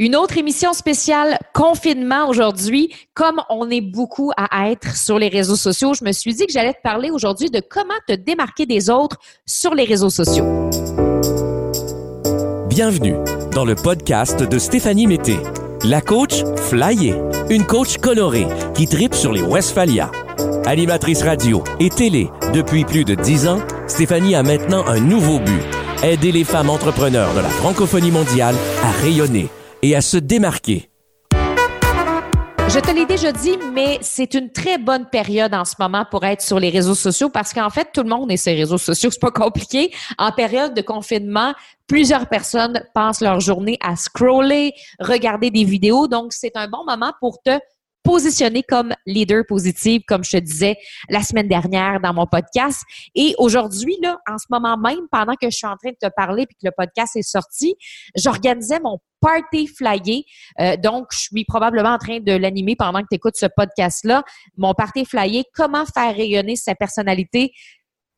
Une autre émission spéciale confinement aujourd'hui. Comme on est beaucoup à être sur les réseaux sociaux, je me suis dit que j'allais te parler aujourd'hui de comment te démarquer des autres sur les réseaux sociaux. Bienvenue dans le podcast de Stéphanie Mété, la coach flyée, une coach colorée qui tripe sur les Westphalia. Animatrice radio et télé depuis plus de dix ans, Stéphanie a maintenant un nouveau but aider les femmes entrepreneurs de la francophonie mondiale à rayonner et à se démarquer. Je te l'ai déjà dit, mais c'est une très bonne période en ce moment pour être sur les réseaux sociaux parce qu'en fait, tout le monde est sur les réseaux sociaux. C'est pas compliqué. En période de confinement, plusieurs personnes passent leur journée à scroller, regarder des vidéos. Donc, c'est un bon moment pour te positionner comme leader positive, comme je te disais la semaine dernière dans mon podcast. Et aujourd'hui, là, en ce moment même, pendant que je suis en train de te parler puis que le podcast est sorti, j'organisais mon party flyer. Euh, donc, je suis probablement en train de l'animer pendant que tu écoutes ce podcast-là. Mon party flyer, comment faire rayonner sa personnalité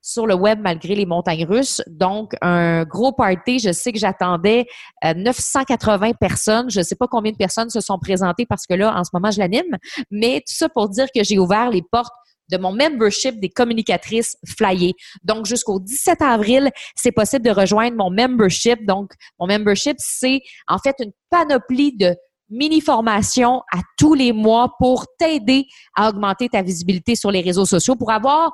sur le web malgré les montagnes russes. Donc, un gros party. Je sais que j'attendais 980 euh, personnes. Je ne sais pas combien de personnes se sont présentées parce que là, en ce moment, je l'anime. Mais tout ça pour dire que j'ai ouvert les portes de mon membership des communicatrices flyées. Donc, jusqu'au 17 avril, c'est possible de rejoindre mon membership. Donc, mon membership, c'est en fait une panoplie de mini-formations à tous les mois pour t'aider à augmenter ta visibilité sur les réseaux sociaux, pour avoir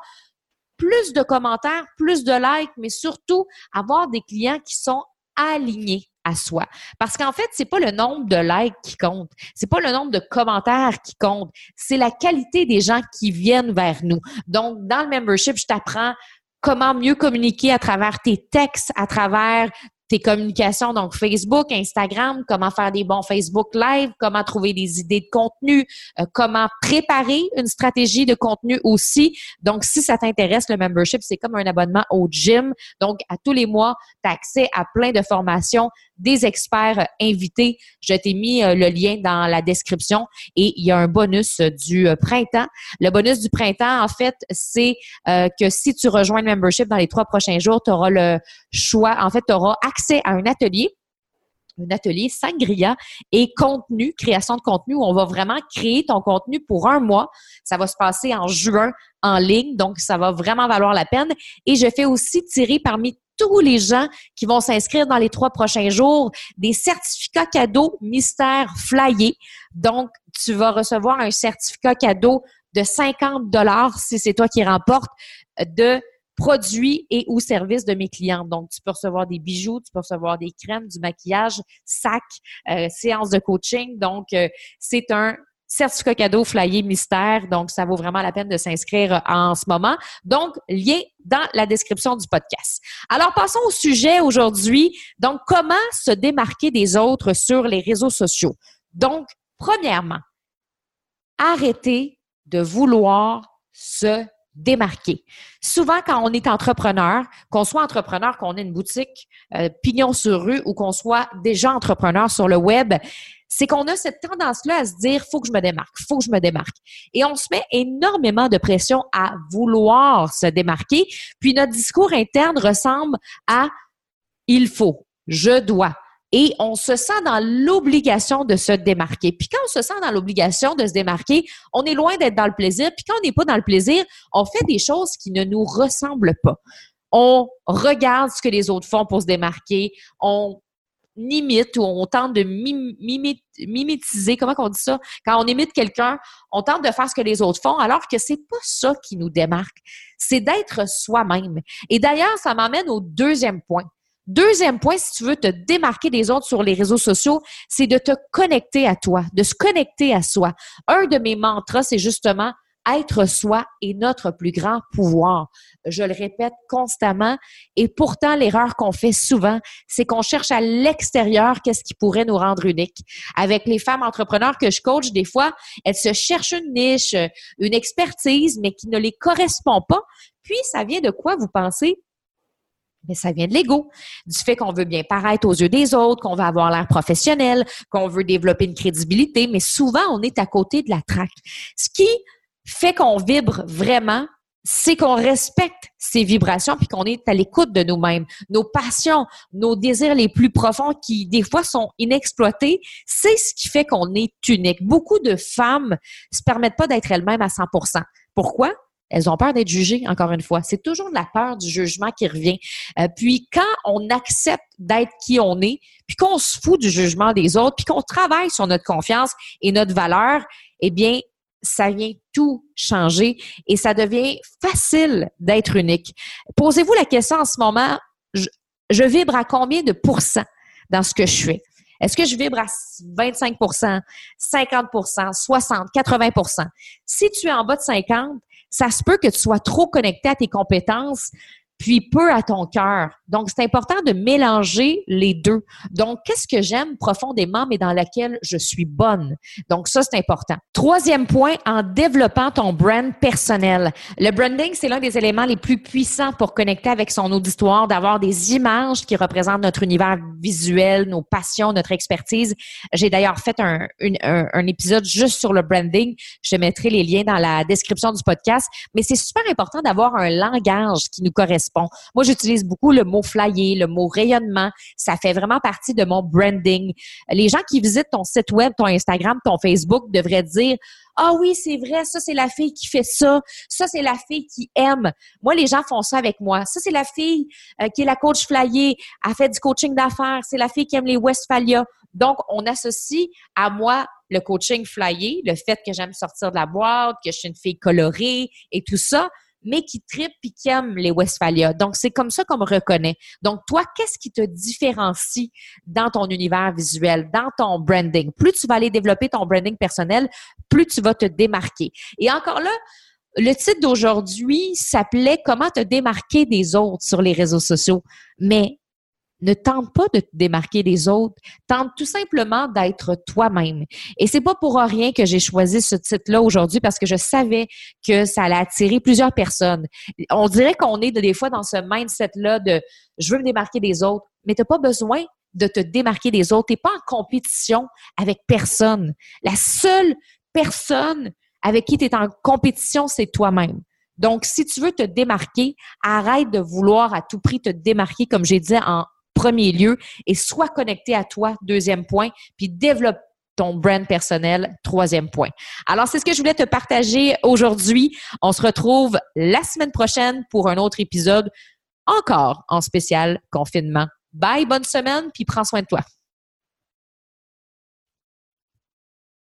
plus de commentaires, plus de likes, mais surtout avoir des clients qui sont alignés à soi. Parce qu'en fait, c'est pas le nombre de likes qui compte, c'est pas le nombre de commentaires qui compte, c'est la qualité des gens qui viennent vers nous. Donc, dans le membership, je t'apprends comment mieux communiquer à travers tes textes, à travers tes communications, donc Facebook, Instagram, comment faire des bons Facebook Live, comment trouver des idées de contenu, euh, comment préparer une stratégie de contenu aussi. Donc, si ça t'intéresse, le membership, c'est comme un abonnement au gym. Donc, à tous les mois, tu as accès à plein de formations, des experts invités. Je t'ai mis euh, le lien dans la description et il y a un bonus du euh, printemps. Le bonus du printemps, en fait, c'est que si tu rejoins le membership dans les trois prochains jours, tu auras le choix, en fait, tu auras accès à un atelier un atelier Sangria et contenu, création de contenu où on va vraiment créer ton contenu pour un mois. Ça va se passer en juin en ligne, donc ça va vraiment valoir la peine. Et je fais aussi tirer parmi tous les gens qui vont s'inscrire dans les trois prochains jours des certificats cadeaux mystère flyés. Donc, tu vas recevoir un certificat cadeau de 50 dollars si c'est toi qui remporte de produits et ou services de mes clients. Donc, tu peux recevoir des bijoux, tu peux recevoir des crèmes, du maquillage, sacs, euh, séances de coaching. Donc, euh, c'est un certificat cadeau flyé mystère. Donc, ça vaut vraiment la peine de s'inscrire en ce moment. Donc, lien dans la description du podcast. Alors, passons au sujet aujourd'hui. Donc, comment se démarquer des autres sur les réseaux sociaux? Donc, premièrement, arrêtez de vouloir se démarquer. Souvent, quand on est entrepreneur, qu'on soit entrepreneur, qu'on ait une boutique euh, pignon sur rue ou qu'on soit déjà entrepreneur sur le web, c'est qu'on a cette tendance-là à se dire faut que je me démarque, faut que je me démarque. Et on se met énormément de pression à vouloir se démarquer, puis notre discours interne ressemble à il faut, je dois, et on se sent dans l'obligation de se démarquer. Puis quand on se sent dans l'obligation de se démarquer, on est loin d'être dans le plaisir. Puis quand on n'est pas dans le plaisir, on fait des choses qui ne nous ressemblent pas. On regarde ce que les autres font pour se démarquer. On imite ou on tente de mimétiser, comment on dit ça? Quand on imite quelqu'un, on tente de faire ce que les autres font, alors que c'est pas ça qui nous démarque. C'est d'être soi-même. Et d'ailleurs, ça m'amène au deuxième point. Deuxième point, si tu veux te démarquer des autres sur les réseaux sociaux, c'est de te connecter à toi, de se connecter à soi. Un de mes mantras, c'est justement être soi est notre plus grand pouvoir. Je le répète constamment et pourtant l'erreur qu'on fait souvent, c'est qu'on cherche à l'extérieur qu'est-ce qui pourrait nous rendre unique. Avec les femmes entrepreneurs que je coach, des fois, elles se cherchent une niche, une expertise, mais qui ne les correspond pas. Puis, ça vient de quoi, vous pensez? Mais ça vient de l'ego, du fait qu'on veut bien paraître aux yeux des autres, qu'on veut avoir l'air professionnel, qu'on veut développer une crédibilité, mais souvent on est à côté de la traque. Ce qui fait qu'on vibre vraiment, c'est qu'on respecte ces vibrations puis qu'on est à l'écoute de nous-mêmes. Nos passions, nos désirs les plus profonds qui, des fois, sont inexploités, c'est ce qui fait qu'on est unique. Beaucoup de femmes se permettent pas d'être elles-mêmes à 100% Pourquoi? Elles ont peur d'être jugées, encore une fois. C'est toujours la peur du jugement qui revient. Euh, puis quand on accepte d'être qui on est, puis qu'on se fout du jugement des autres, puis qu'on travaille sur notre confiance et notre valeur, eh bien, ça vient tout changer et ça devient facile d'être unique. Posez-vous la question en ce moment, je, vibre à combien de pourcents dans ce que je fais? Est-ce que je vibre à 25% 50% 60% 80% Si tu es en bas de 50, ça se peut que tu sois trop connecté à tes compétences puis peu à ton cœur. Donc, c'est important de mélanger les deux. Donc, qu'est-ce que j'aime profondément, mais dans laquelle je suis bonne? Donc, ça, c'est important. Troisième point, en développant ton brand personnel. Le branding, c'est l'un des éléments les plus puissants pour connecter avec son auditoire, d'avoir des images qui représentent notre univers visuel, nos passions, notre expertise. J'ai d'ailleurs fait un, épisode juste sur le branding. Je mettrai les liens dans la description du podcast. Mais c'est super important d'avoir un langage qui nous correspond moi, j'utilise beaucoup le mot flyer, le mot rayonnement. Ça fait vraiment partie de mon branding. Les gens qui visitent ton site web, ton Instagram, ton Facebook devraient dire ah oui, c'est vrai, ça c'est la fille qui fait ça, ça c'est la fille qui aime. Moi, les gens font ça avec moi. Ça c'est la fille euh, qui est la coach flyer, a fait du coaching d'affaires, c'est la fille qui aime les Westphalia. Donc, on associe à moi le coaching flyer, le fait que j'aime sortir de la boîte, que je suis une fille colorée et tout ça mais qui tripe et qui aime les Westphalia. Donc, c'est comme ça qu'on me reconnaît. Donc, toi, qu'est-ce qui te différencie dans ton univers visuel, dans ton branding? Plus tu vas aller développer ton branding personnel, plus tu vas te démarquer. Et encore là, le titre d'aujourd'hui s'appelait Comment te démarquer des autres sur les réseaux sociaux. Mais ne tente pas de te démarquer des autres, tente tout simplement d'être toi-même. Et c'est pas pour rien que j'ai choisi ce titre-là aujourd'hui parce que je savais que ça allait attirer plusieurs personnes. On dirait qu'on est des fois dans ce mindset-là de je veux me démarquer des autres, mais tu n'as pas besoin de te démarquer des autres. Tu n'es pas en compétition avec personne. La seule personne avec qui tu en compétition, c'est toi-même. Donc, si tu veux te démarquer, arrête de vouloir à tout prix te démarquer, comme j'ai dit en premier lieu, et sois connecté à toi, deuxième point, puis développe ton brand personnel, troisième point. Alors, c'est ce que je voulais te partager aujourd'hui. On se retrouve la semaine prochaine pour un autre épisode, encore en spécial confinement. Bye, bonne semaine, puis prends soin de toi.